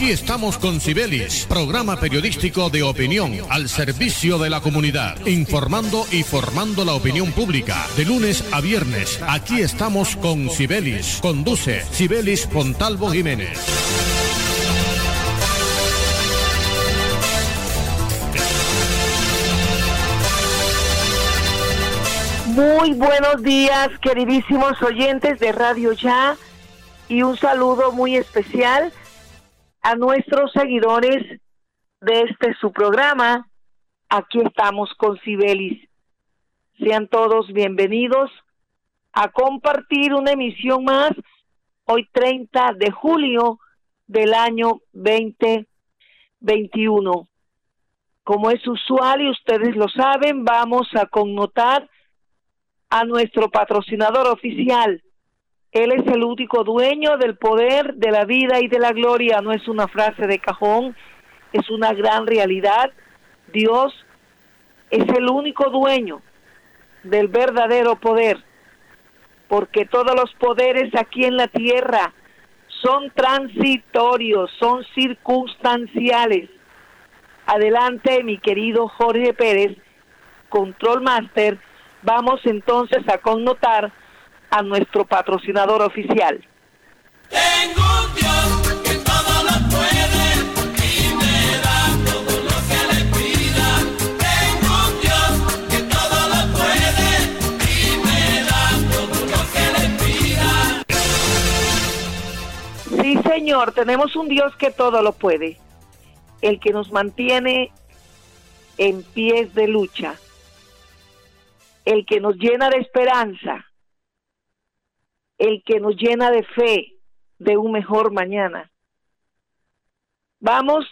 Aquí estamos con Cibelis, programa periodístico de opinión al servicio de la comunidad, informando y formando la opinión pública. De lunes a viernes, aquí estamos con Cibelis. Conduce Cibelis Pontalvo Jiménez. Muy buenos días, queridísimos oyentes de Radio Ya, y un saludo muy especial a nuestros seguidores de este su programa. Aquí estamos con Cibelis. Sean todos bienvenidos a compartir una emisión más hoy 30 de julio del año 2021. Como es usual y ustedes lo saben, vamos a connotar a nuestro patrocinador oficial. Él es el único dueño del poder, de la vida y de la gloria. No es una frase de cajón, es una gran realidad. Dios es el único dueño del verdadero poder, porque todos los poderes aquí en la tierra son transitorios, son circunstanciales. Adelante, mi querido Jorge Pérez, Control Master Vamos entonces a connotar a nuestro patrocinador oficial. Tengo un Dios que todo lo puede y me da todo lo que le pida. Tengo un Dios que todo lo puede y me da todo lo que le pida. Sí, Señor, tenemos un Dios que todo lo puede, el que nos mantiene en pies de lucha el que nos llena de esperanza, el que nos llena de fe de un mejor mañana. Vamos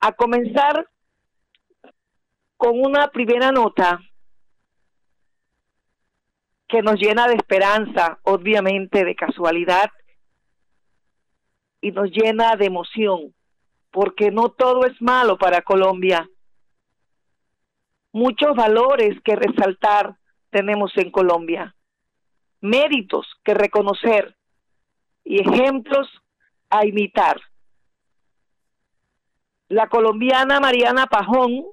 a comenzar con una primera nota que nos llena de esperanza, obviamente de casualidad, y nos llena de emoción, porque no todo es malo para Colombia muchos valores que resaltar tenemos en Colombia, méritos que reconocer y ejemplos a imitar. La colombiana Mariana Pajón,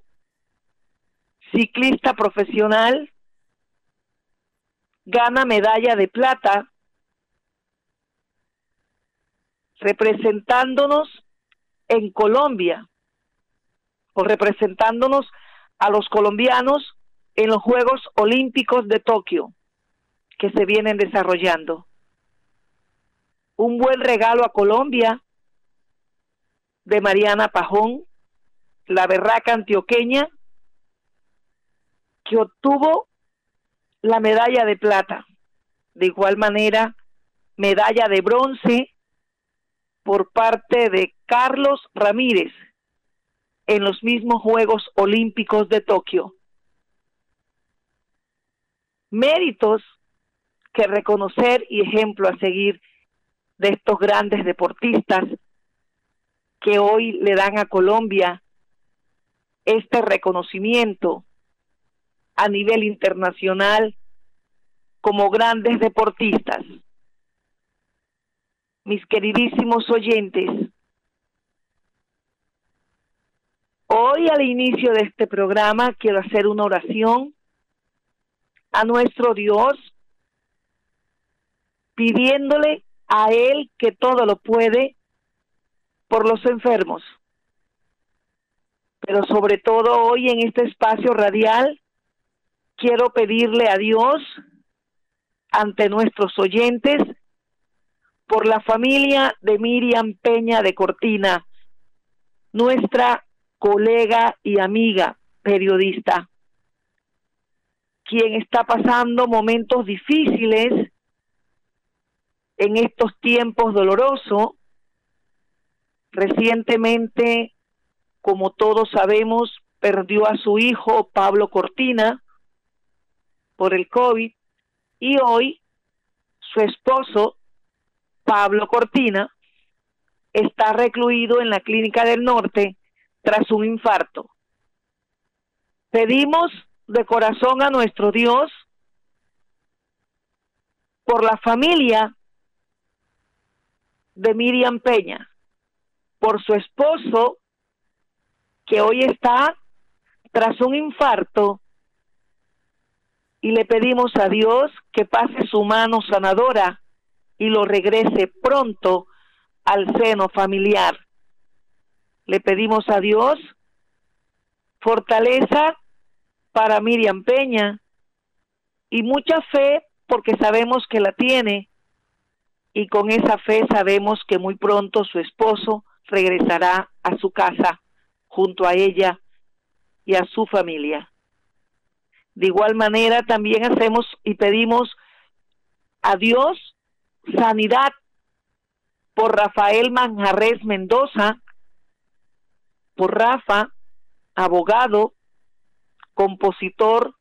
ciclista profesional, gana medalla de plata representándonos en Colombia o representándonos a los colombianos en los Juegos Olímpicos de Tokio que se vienen desarrollando. Un buen regalo a Colombia de Mariana Pajón, la berraca antioqueña, que obtuvo la medalla de plata. De igual manera, medalla de bronce por parte de Carlos Ramírez, en los mismos Juegos Olímpicos de Tokio. Méritos que reconocer y ejemplo a seguir de estos grandes deportistas que hoy le dan a Colombia este reconocimiento a nivel internacional como grandes deportistas. Mis queridísimos oyentes, Hoy al inicio de este programa quiero hacer una oración a nuestro Dios pidiéndole a Él que todo lo puede por los enfermos. Pero sobre todo hoy en este espacio radial quiero pedirle a Dios ante nuestros oyentes por la familia de Miriam Peña de Cortina, nuestra colega y amiga periodista, quien está pasando momentos difíciles en estos tiempos dolorosos. Recientemente, como todos sabemos, perdió a su hijo Pablo Cortina por el COVID y hoy su esposo Pablo Cortina está recluido en la Clínica del Norte tras un infarto. Pedimos de corazón a nuestro Dios por la familia de Miriam Peña, por su esposo, que hoy está tras un infarto, y le pedimos a Dios que pase su mano sanadora y lo regrese pronto al seno familiar. Le pedimos a Dios fortaleza para Miriam Peña y mucha fe porque sabemos que la tiene y con esa fe sabemos que muy pronto su esposo regresará a su casa junto a ella y a su familia. De igual manera también hacemos y pedimos a Dios sanidad por Rafael Manjarres Mendoza, por Rafa, abogado, compositor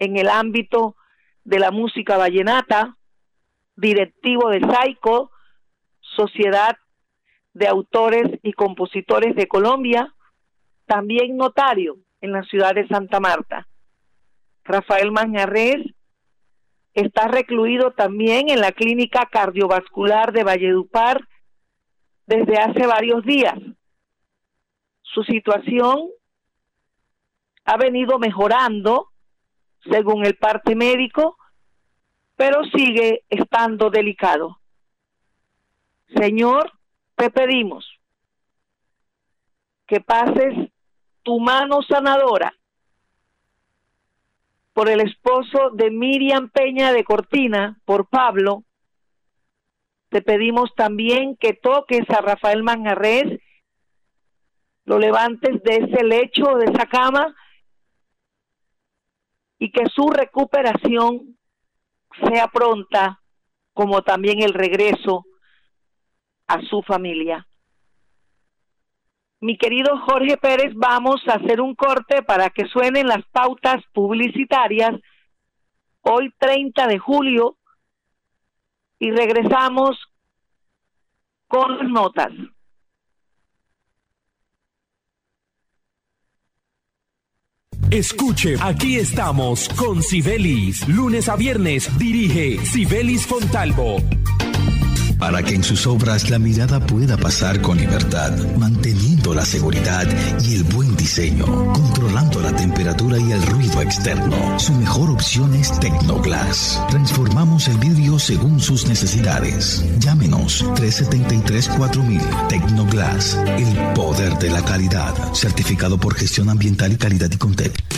en el ámbito de la música vallenata, directivo de SAICO, Sociedad de Autores y Compositores de Colombia, también notario en la ciudad de Santa Marta. Rafael Manjarres está recluido también en la clínica cardiovascular de Valledupar desde hace varios días. Su situación ha venido mejorando según el parte médico, pero sigue estando delicado. Señor, te pedimos que pases tu mano sanadora por el esposo de Miriam Peña de Cortina, por Pablo. Te pedimos también que toques a Rafael Manjarres, lo levantes de ese lecho, de esa cama, y que su recuperación sea pronta, como también el regreso a su familia. Mi querido Jorge Pérez, vamos a hacer un corte para que suenen las pautas publicitarias hoy 30 de julio y regresamos con las notas. Escuche, aquí estamos con Sibelis. Lunes a viernes dirige Sibelis Fontalvo. Para que en sus obras la mirada pueda pasar con libertad, manteniendo la seguridad y el buen diseño, controlando la temperatura y el ruido externo. Su mejor opción es Tecnoglass. Transformamos el vidrio según sus necesidades. Llámenos 373-4000 Tecnoglass, el poder de la calidad. Certificado por gestión ambiental y calidad y Contec.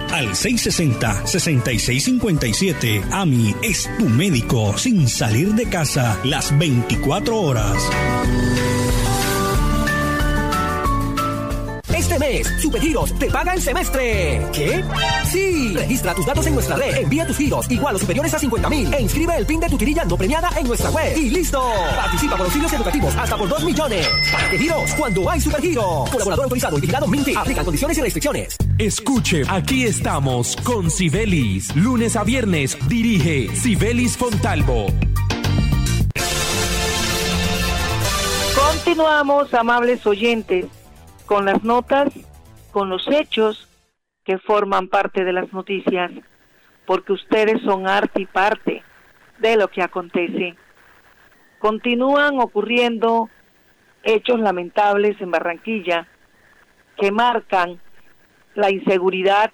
al 660-6657. AMI es tu médico sin salir de casa las 24 horas. Este mes, Supergiros te paga el semestre. ¿Qué? Sí. Registra tus datos en nuestra red, envía tus giros igual o superiores a 50 mil e inscribe el PIN de tu tirilla no premiada en nuestra web. Y listo. Participa por auxilios educativos hasta por 2 millones. ¿Para qué? Cuando hay Supergiros. Colaborador autorizado y vigilado Minty. Aplican condiciones y restricciones. Escuche, aquí estamos con Sibelis. Lunes a viernes dirige Sibelis Fontalvo. Continuamos, amables oyentes, con las notas, con los hechos que forman parte de las noticias, porque ustedes son arte y parte de lo que acontece. Continúan ocurriendo hechos lamentables en Barranquilla que marcan la inseguridad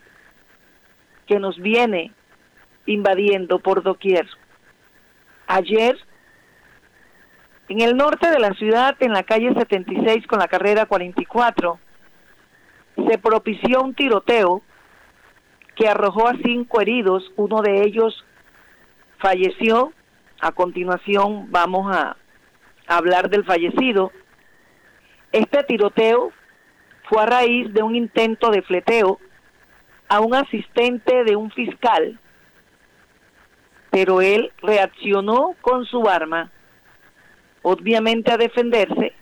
que nos viene invadiendo por doquier. Ayer, en el norte de la ciudad, en la calle 76 con la carrera 44, se propició un tiroteo que arrojó a cinco heridos, uno de ellos falleció. A continuación vamos a hablar del fallecido. Este tiroteo fue a raíz de un intento de fleteo a un asistente de un fiscal, pero él reaccionó con su arma, obviamente a defenderse,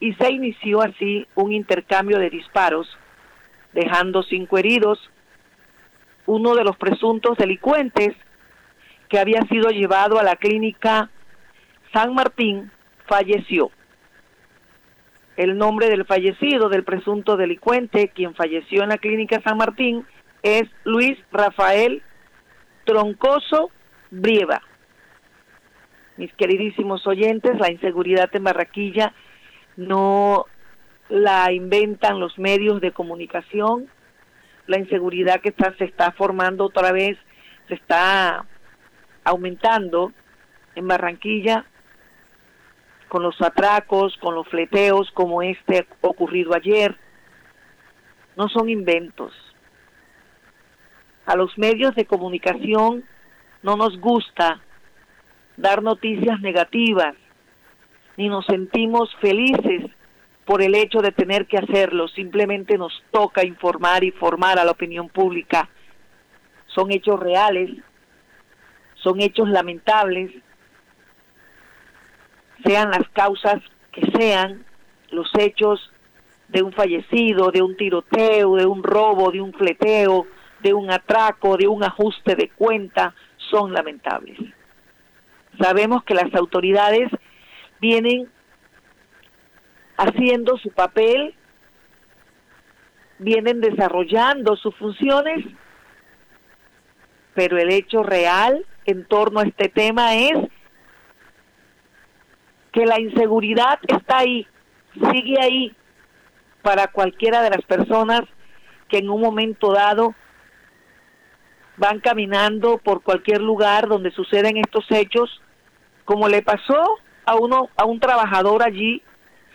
y se inició así un intercambio de disparos, dejando cinco heridos. Uno de los presuntos delincuentes que había sido llevado a la clínica San Martín falleció. El nombre del fallecido, del presunto delincuente, quien falleció en la clínica San Martín, es Luis Rafael Troncoso Brieva. Mis queridísimos oyentes, la inseguridad en Barraquilla no la inventan los medios de comunicación, la inseguridad que está, se está formando otra vez, se está aumentando en Barranquilla con los atracos, con los fleteos como este ocurrido ayer. No son inventos. A los medios de comunicación no nos gusta dar noticias negativas, ni nos sentimos felices por el hecho de tener que hacerlo, simplemente nos toca informar y formar a la opinión pública. Son hechos reales, son hechos lamentables, sean las causas que sean, los hechos de un fallecido, de un tiroteo, de un robo, de un fleteo, de un atraco, de un ajuste de cuenta, son lamentables. Sabemos que las autoridades vienen haciendo su papel, vienen desarrollando sus funciones, pero el hecho real en torno a este tema es que la inseguridad está ahí, sigue ahí para cualquiera de las personas que en un momento dado van caminando por cualquier lugar donde suceden estos hechos, como le pasó a uno a un trabajador allí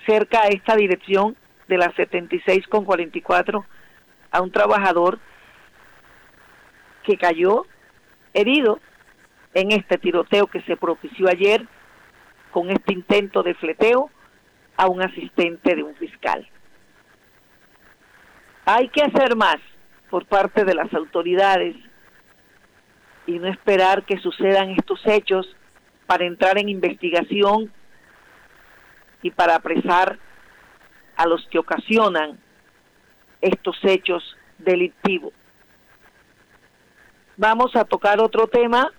cerca a esta dirección de la 76 con 44 a un trabajador que cayó herido en este tiroteo que se propició ayer con este intento de fleteo a un asistente de un fiscal. Hay que hacer más por parte de las autoridades y no esperar que sucedan estos hechos para entrar en investigación y para apresar a los que ocasionan estos hechos delictivos. Vamos a tocar otro tema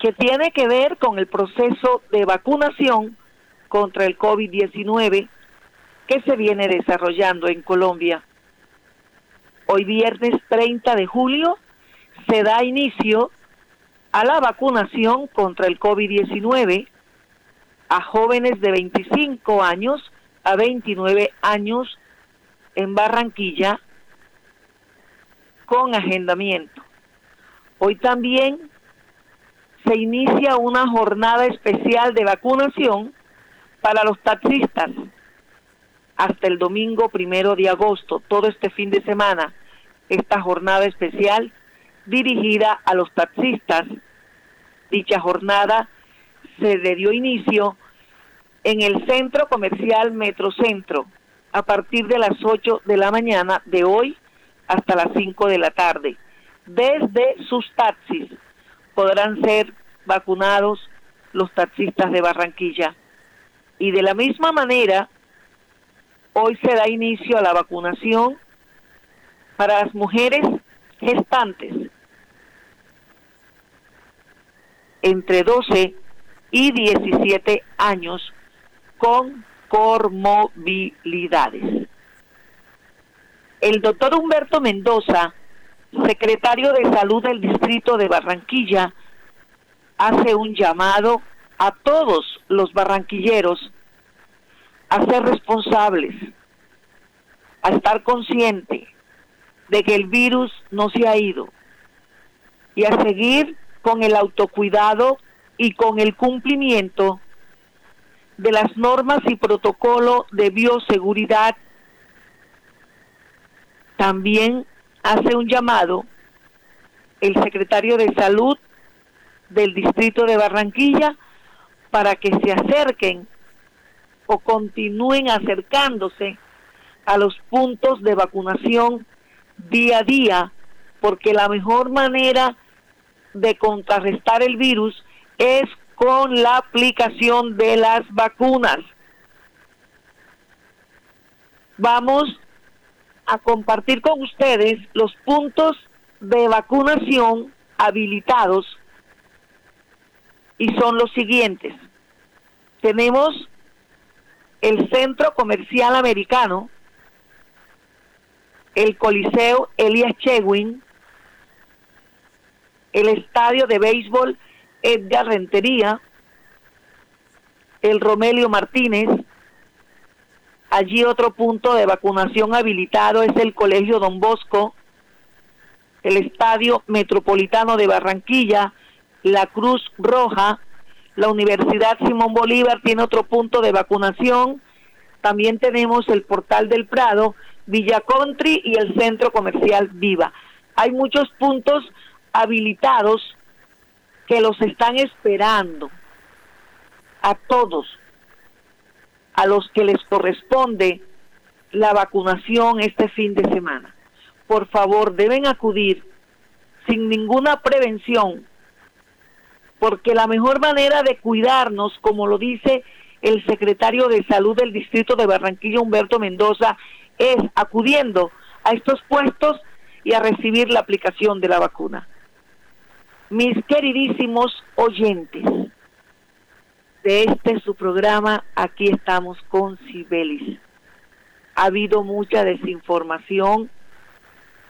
que tiene que ver con el proceso de vacunación contra el COVID-19 que se viene desarrollando en Colombia. Hoy viernes 30 de julio se da inicio a la vacunación contra el COVID-19 a jóvenes de 25 años a 29 años en Barranquilla con agendamiento. Hoy también se inicia una jornada especial de vacunación para los taxistas hasta el domingo primero de agosto, todo este fin de semana, esta jornada especial dirigida a los taxistas. Dicha jornada se le dio inicio en el centro comercial Metrocentro a partir de las 8 de la mañana de hoy hasta las 5 de la tarde. Desde sus taxis podrán ser vacunados los taxistas de Barranquilla. Y de la misma manera, hoy se da inicio a la vacunación para las mujeres gestantes entre 12 y 17 años con comorbilidades. El doctor Humberto Mendoza, secretario de Salud del Distrito de Barranquilla hace un llamado a todos los barranquilleros a ser responsables, a estar conscientes de que el virus no se ha ido y a seguir con el autocuidado y con el cumplimiento de las normas y protocolo de bioseguridad. También hace un llamado el secretario de Salud del Distrito de Barranquilla para que se acerquen o continúen acercándose a los puntos de vacunación día a día, porque la mejor manera de contrarrestar el virus es con la aplicación de las vacunas. Vamos a compartir con ustedes los puntos de vacunación habilitados y son los siguientes. Tenemos el Centro Comercial Americano, el Coliseo Elias Chewin, el Estadio de Béisbol Edgar Rentería, el Romelio Martínez, allí otro punto de vacunación habilitado es el Colegio Don Bosco, el Estadio Metropolitano de Barranquilla, la Cruz Roja, la Universidad Simón Bolívar tiene otro punto de vacunación, también tenemos el Portal del Prado, Villa Country y el Centro Comercial Viva. Hay muchos puntos habilitados que los están esperando a todos, a los que les corresponde la vacunación este fin de semana. Por favor, deben acudir sin ninguna prevención, porque la mejor manera de cuidarnos, como lo dice el secretario de Salud del Distrito de Barranquilla, Humberto Mendoza, es acudiendo a estos puestos y a recibir la aplicación de la vacuna. Mis queridísimos oyentes de este su programa, aquí estamos con Cibelis. Ha habido mucha desinformación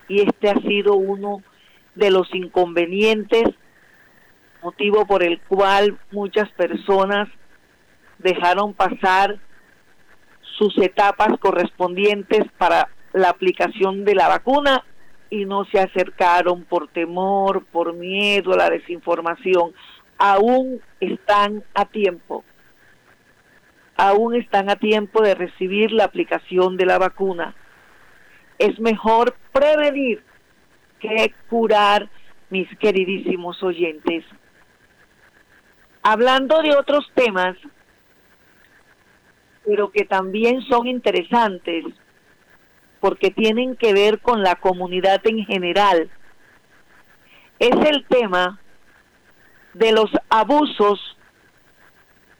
y este ha sido uno de los inconvenientes, motivo por el cual muchas personas dejaron pasar sus etapas correspondientes para la aplicación de la vacuna y no se acercaron por temor, por miedo a la desinformación. Aún están a tiempo. Aún están a tiempo de recibir la aplicación de la vacuna. Es mejor prevenir que curar, mis queridísimos oyentes. Hablando de otros temas, pero que también son interesantes, porque tienen que ver con la comunidad en general, es el tema de los abusos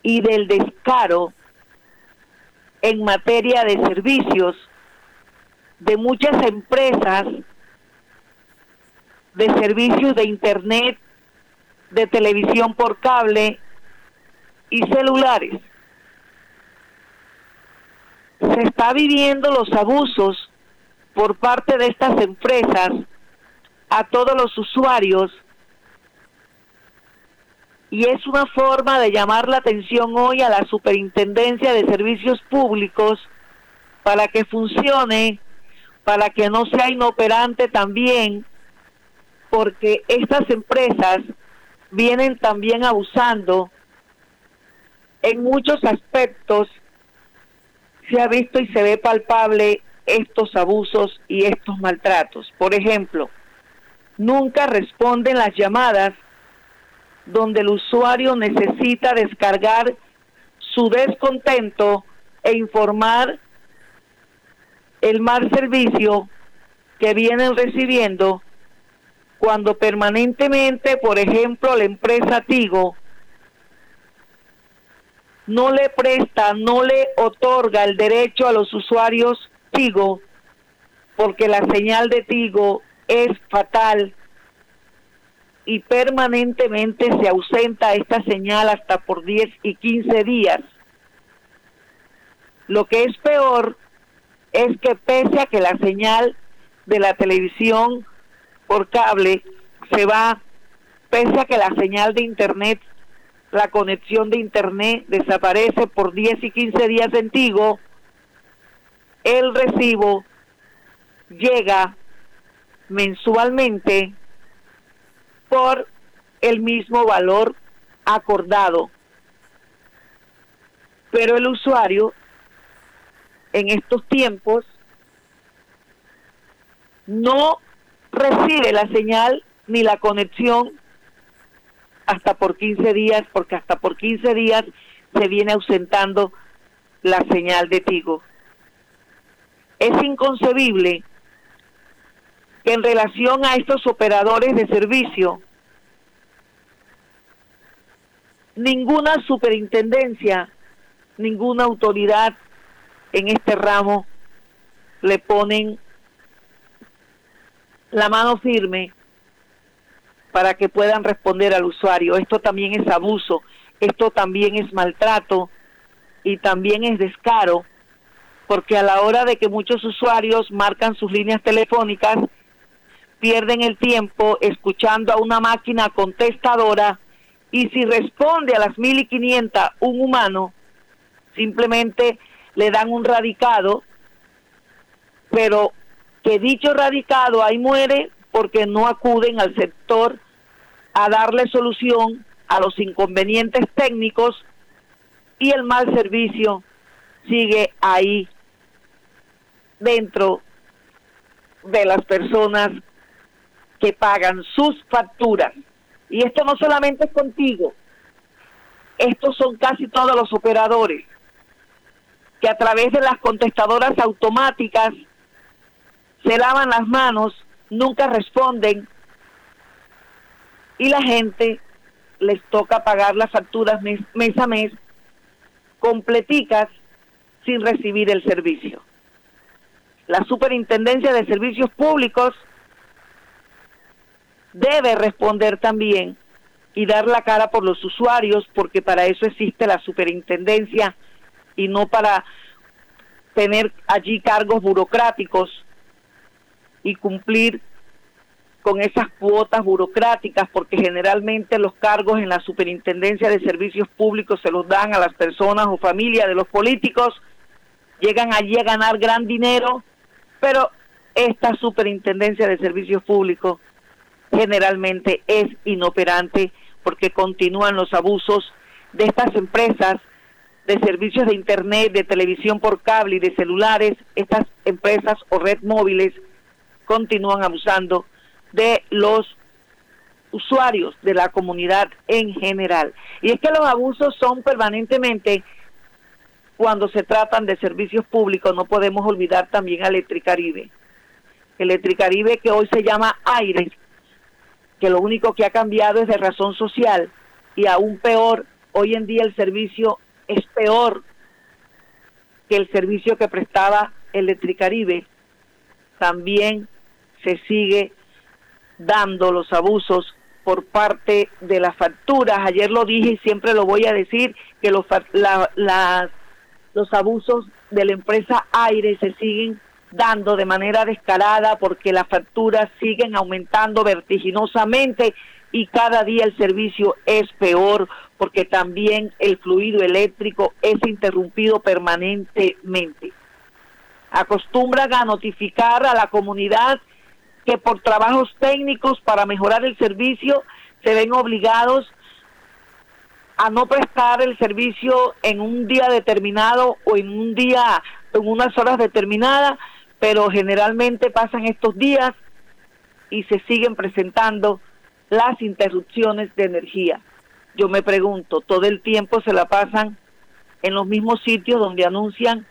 y del descaro en materia de servicios de muchas empresas de servicios de internet, de televisión por cable y celulares. Se está viviendo los abusos por parte de estas empresas a todos los usuarios y es una forma de llamar la atención hoy a la Superintendencia de Servicios Públicos para que funcione, para que no sea inoperante también, porque estas empresas vienen también abusando en muchos aspectos se ha visto y se ve palpable estos abusos y estos maltratos. Por ejemplo, nunca responden las llamadas donde el usuario necesita descargar su descontento e informar el mal servicio que vienen recibiendo cuando permanentemente, por ejemplo, la empresa Tigo no le presta, no le otorga el derecho a los usuarios Tigo, porque la señal de Tigo es fatal y permanentemente se ausenta esta señal hasta por 10 y 15 días. Lo que es peor es que pese a que la señal de la televisión por cable se va, pese a que la señal de internet, la conexión de internet desaparece por 10 y 15 días en el recibo llega mensualmente por el mismo valor acordado. Pero el usuario en estos tiempos no recibe la señal ni la conexión hasta por 15 días, porque hasta por 15 días se viene ausentando la señal de Tigo. Es inconcebible en relación a estos operadores de servicio, ninguna superintendencia, ninguna autoridad en este ramo le ponen la mano firme para que puedan responder al usuario. Esto también es abuso, esto también es maltrato y también es descaro, porque a la hora de que muchos usuarios marcan sus líneas telefónicas, pierden el tiempo escuchando a una máquina contestadora y si responde a las 1500 un humano, simplemente le dan un radicado, pero que dicho radicado ahí muere porque no acuden al sector a darle solución a los inconvenientes técnicos y el mal servicio sigue ahí dentro de las personas que pagan sus facturas. Y esto no solamente es contigo, estos son casi todos los operadores que a través de las contestadoras automáticas se lavan las manos, nunca responden y la gente les toca pagar las facturas mes, a mes completicas sin recibir el servicio. La Superintendencia de Servicios Públicos debe responder también y dar la cara por los usuarios, porque para eso existe la superintendencia y no para tener allí cargos burocráticos y cumplir con esas cuotas burocráticas, porque generalmente los cargos en la superintendencia de servicios públicos se los dan a las personas o familias de los políticos, llegan allí a ganar gran dinero, pero esta superintendencia de servicios públicos generalmente es inoperante porque continúan los abusos de estas empresas de servicios de internet, de televisión por cable y de celulares, estas empresas o red móviles continúan abusando de los usuarios de la comunidad en general. Y es que los abusos son permanentemente cuando se tratan de servicios públicos, no podemos olvidar también a Electricaribe. Electricaribe que hoy se llama Aires, que lo único que ha cambiado es de razón social y aún peor, hoy en día el servicio es peor que el servicio que prestaba Electricaribe. También se sigue dando los abusos por parte de las facturas. Ayer lo dije y siempre lo voy a decir, que los, la, los abusos de la empresa Aire se siguen dando de manera descarada porque las facturas siguen aumentando vertiginosamente y cada día el servicio es peor porque también el fluido eléctrico es interrumpido permanentemente. Acostumbran a notificar a la comunidad que por trabajos técnicos para mejorar el servicio se ven obligados a no prestar el servicio en un día determinado o en un día, en unas horas determinadas, pero generalmente pasan estos días y se siguen presentando las interrupciones de energía. Yo me pregunto, todo el tiempo se la pasan en los mismos sitios donde anuncian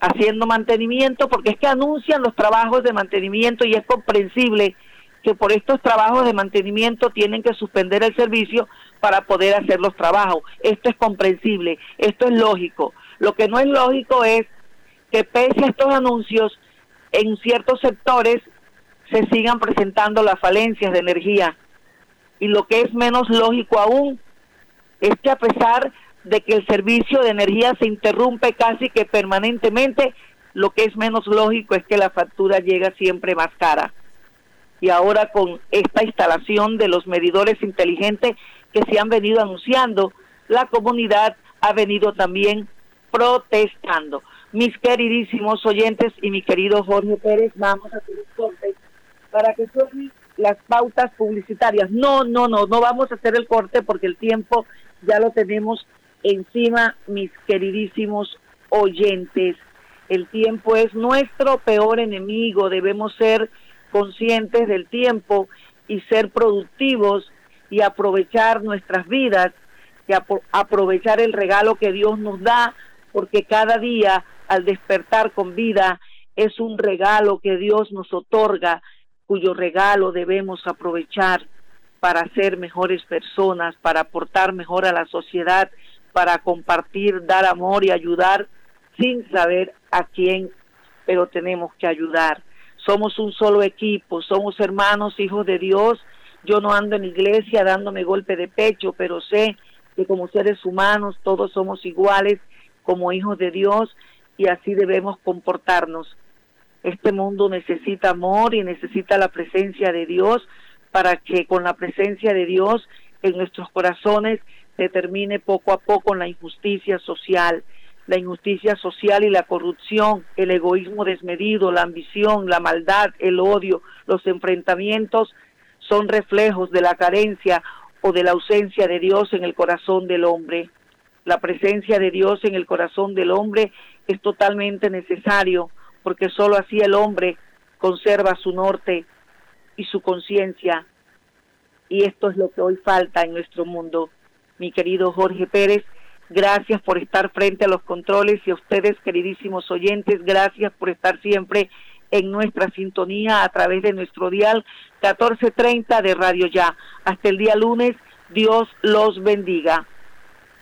haciendo mantenimiento, porque es que anuncian los trabajos de mantenimiento y es comprensible que por estos trabajos de mantenimiento tienen que suspender el servicio para poder hacer los trabajos. Esto es comprensible, esto es lógico. Lo que no es lógico es que pese a estos anuncios, en ciertos sectores se sigan presentando las falencias de energía. Y lo que es menos lógico aún es que a pesar de que el servicio de energía se interrumpe casi que permanentemente, lo que es menos lógico es que la factura llega siempre más cara. y ahora con esta instalación de los medidores inteligentes que se han venido anunciando, la comunidad ha venido también protestando. Mis queridísimos oyentes y mi querido Jorge Pérez, vamos a hacer un corte para que suenen las pautas publicitarias. No, no, no, no vamos a hacer el corte porque el tiempo ya lo tenemos encima, mis queridísimos oyentes. El tiempo es nuestro peor enemigo, debemos ser conscientes del tiempo y ser productivos y aprovechar nuestras vidas y aprovechar el regalo que Dios nos da, porque cada día al despertar con vida es un regalo que Dios nos otorga, cuyo regalo debemos aprovechar para ser mejores personas, para aportar mejor a la sociedad, para compartir, dar amor y ayudar sin saber a quién, pero tenemos que ayudar. Somos un solo equipo, somos hermanos, hijos de Dios. Yo no ando en iglesia dándome golpe de pecho, pero sé que como seres humanos todos somos iguales como hijos de Dios y así debemos comportarnos. Este mundo necesita amor y necesita la presencia de Dios para que con la presencia de Dios en nuestros corazones se termine poco a poco la injusticia social, la injusticia social y la corrupción, el egoísmo desmedido, la ambición, la maldad, el odio, los enfrentamientos son reflejos de la carencia o de la ausencia de Dios en el corazón del hombre. La presencia de Dios en el corazón del hombre es totalmente necesario porque sólo así el hombre conserva su norte y su conciencia. Y esto es lo que hoy falta en nuestro mundo. Mi querido Jorge Pérez, gracias por estar frente a los controles y a ustedes, queridísimos oyentes, gracias por estar siempre en nuestra sintonía a través de nuestro dial 1430 de Radio Ya. Hasta el día lunes, Dios los bendiga.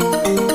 Thank you.